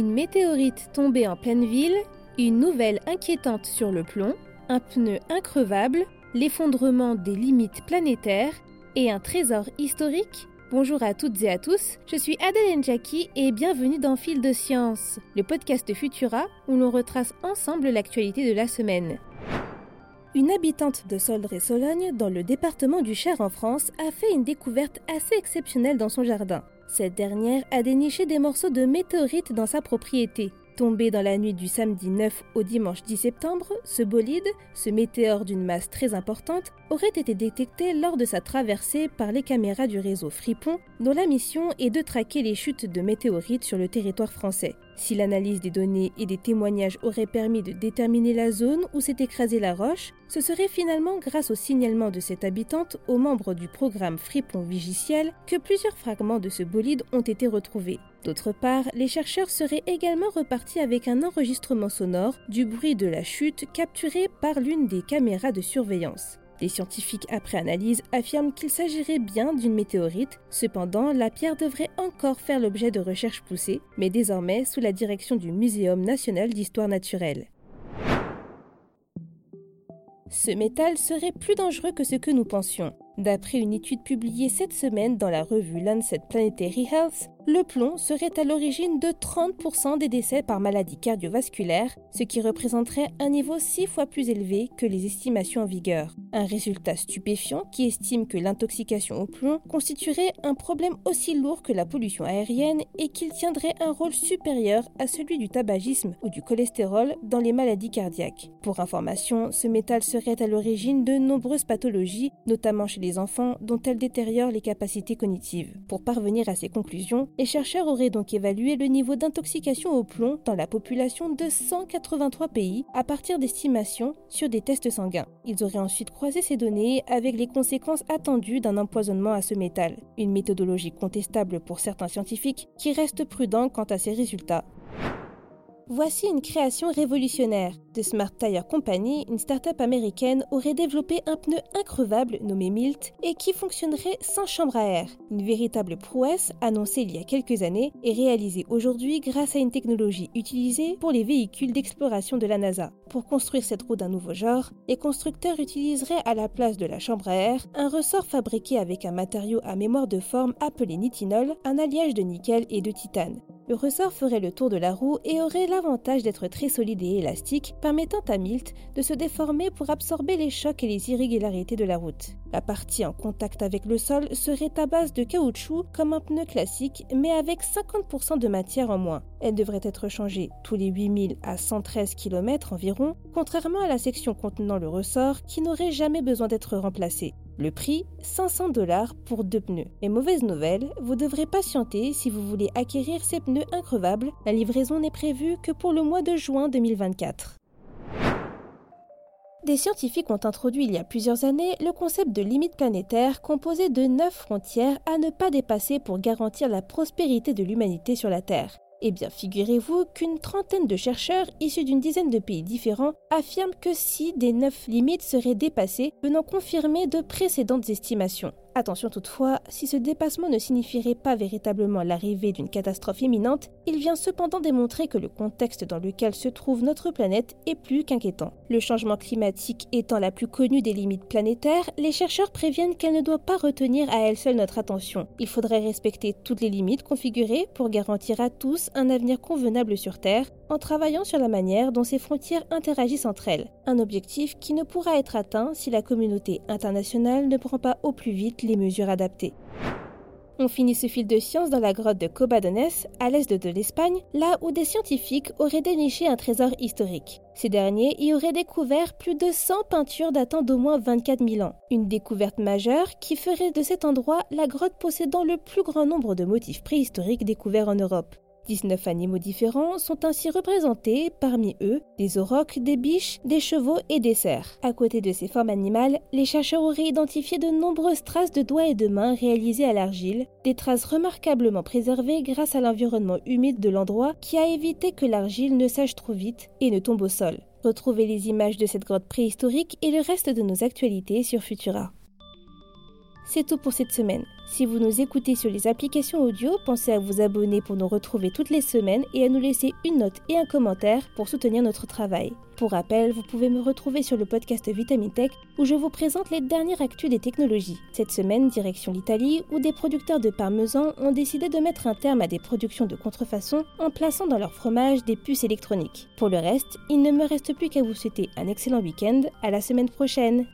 Une météorite tombée en pleine ville, une nouvelle inquiétante sur le plomb, un pneu increvable, l'effondrement des limites planétaires et un trésor historique Bonjour à toutes et à tous, je suis Adèle Njaki et bienvenue dans Fil de Science, le podcast Futura où l'on retrace ensemble l'actualité de la semaine. Une habitante de Soldré-Sologne, dans le département du Cher en France, a fait une découverte assez exceptionnelle dans son jardin. Cette dernière a déniché des morceaux de météorites dans sa propriété. Tombé dans la nuit du samedi 9 au dimanche 10 septembre, ce bolide, ce météore d'une masse très importante, aurait été détecté lors de sa traversée par les caméras du réseau Fripon, dont la mission est de traquer les chutes de météorites sur le territoire français. Si l'analyse des données et des témoignages aurait permis de déterminer la zone où s'est écrasée la roche, ce serait finalement grâce au signalement de cette habitante aux membres du programme Fripon Vigiciel que plusieurs fragments de ce bolide ont été retrouvés. D'autre part, les chercheurs seraient également repartis avec un enregistrement sonore du bruit de la chute capturé par l'une des caméras de surveillance. Les scientifiques, après analyse, affirment qu'il s'agirait bien d'une météorite. Cependant, la pierre devrait encore faire l'objet de recherches poussées, mais désormais sous la direction du Muséum national d'histoire naturelle. Ce métal serait plus dangereux que ce que nous pensions. D'après une étude publiée cette semaine dans la revue Lancet Planetary Health, le plomb serait à l'origine de 30% des décès par maladie cardiovasculaire, ce qui représenterait un niveau six fois plus élevé que les estimations en vigueur. Un résultat stupéfiant qui estime que l'intoxication au plomb constituerait un problème aussi lourd que la pollution aérienne et qu'il tiendrait un rôle supérieur à celui du tabagisme ou du cholestérol dans les maladies cardiaques. Pour information, ce métal serait à l'origine de nombreuses pathologies, notamment chez les enfants dont elle détériore les capacités cognitives. Pour parvenir à ces conclusions, les chercheurs auraient donc évalué le niveau d'intoxication au plomb dans la population de 183 pays à partir d'estimations sur des tests sanguins. Ils auraient ensuite croisé ces données avec les conséquences attendues d'un empoisonnement à ce métal, une méthodologie contestable pour certains scientifiques qui restent prudents quant à ces résultats. Voici une création révolutionnaire. De Smart Tire Company, une start-up américaine aurait développé un pneu increvable nommé Milt et qui fonctionnerait sans chambre à air. Une véritable prouesse annoncée il y a quelques années et réalisée aujourd'hui grâce à une technologie utilisée pour les véhicules d'exploration de la NASA. Pour construire cette roue d'un nouveau genre, les constructeurs utiliseraient à la place de la chambre à air un ressort fabriqué avec un matériau à mémoire de forme appelé nitinol, un alliage de nickel et de titane. Le ressort ferait le tour de la roue et aurait l'avantage d'être très solide et élastique, permettant à Milt de se déformer pour absorber les chocs et les irrégularités de la route. La partie en contact avec le sol serait à base de caoutchouc comme un pneu classique, mais avec 50% de matière en moins. Elle devrait être changée tous les 8000 à 113 km environ, contrairement à la section contenant le ressort qui n'aurait jamais besoin d'être remplacée. Le prix 500 dollars pour deux pneus. Et mauvaise nouvelle, vous devrez patienter si vous voulez acquérir ces pneus increvables. La livraison n'est prévue que pour le mois de juin 2024. Des scientifiques ont introduit il y a plusieurs années le concept de limite planétaire composé de neuf frontières à ne pas dépasser pour garantir la prospérité de l'humanité sur la Terre. Eh bien, figurez-vous qu'une trentaine de chercheurs issus d'une dizaine de pays différents affirment que si des neuf limites seraient dépassées, venant confirmer de précédentes estimations. Attention toutefois, si ce dépassement ne signifierait pas véritablement l'arrivée d'une catastrophe imminente, il vient cependant démontrer que le contexte dans lequel se trouve notre planète est plus qu'inquiétant. Le changement climatique étant la plus connue des limites planétaires, les chercheurs préviennent qu'elle ne doit pas retenir à elle seule notre attention. Il faudrait respecter toutes les limites configurées pour garantir à tous un avenir convenable sur Terre, en travaillant sur la manière dont ces frontières interagissent entre elles. Un objectif qui ne pourra être atteint si la communauté internationale ne prend pas au plus vite les mesures adaptées. On finit ce fil de science dans la grotte de Cobadones, à l'est de l'Espagne, là où des scientifiques auraient déniché un trésor historique. Ces derniers y auraient découvert plus de 100 peintures datant d'au moins 24 000 ans. Une découverte majeure qui ferait de cet endroit la grotte possédant le plus grand nombre de motifs préhistoriques découverts en Europe. 19 animaux différents sont ainsi représentés, parmi eux des aurochs, des biches, des chevaux et des cerfs. À côté de ces formes animales, les chercheurs auraient identifié de nombreuses traces de doigts et de mains réalisées à l'argile, des traces remarquablement préservées grâce à l'environnement humide de l'endroit qui a évité que l'argile ne sèche trop vite et ne tombe au sol. Retrouvez les images de cette grotte préhistorique et le reste de nos actualités sur Futura. C'est tout pour cette semaine. Si vous nous écoutez sur les applications audio, pensez à vous abonner pour nous retrouver toutes les semaines et à nous laisser une note et un commentaire pour soutenir notre travail. Pour rappel, vous pouvez me retrouver sur le podcast Vitamin Tech où je vous présente les dernières actus des technologies. Cette semaine, direction l'Italie où des producteurs de parmesan ont décidé de mettre un terme à des productions de contrefaçon en plaçant dans leur fromage des puces électroniques. Pour le reste, il ne me reste plus qu'à vous souhaiter un excellent week-end. À la semaine prochaine.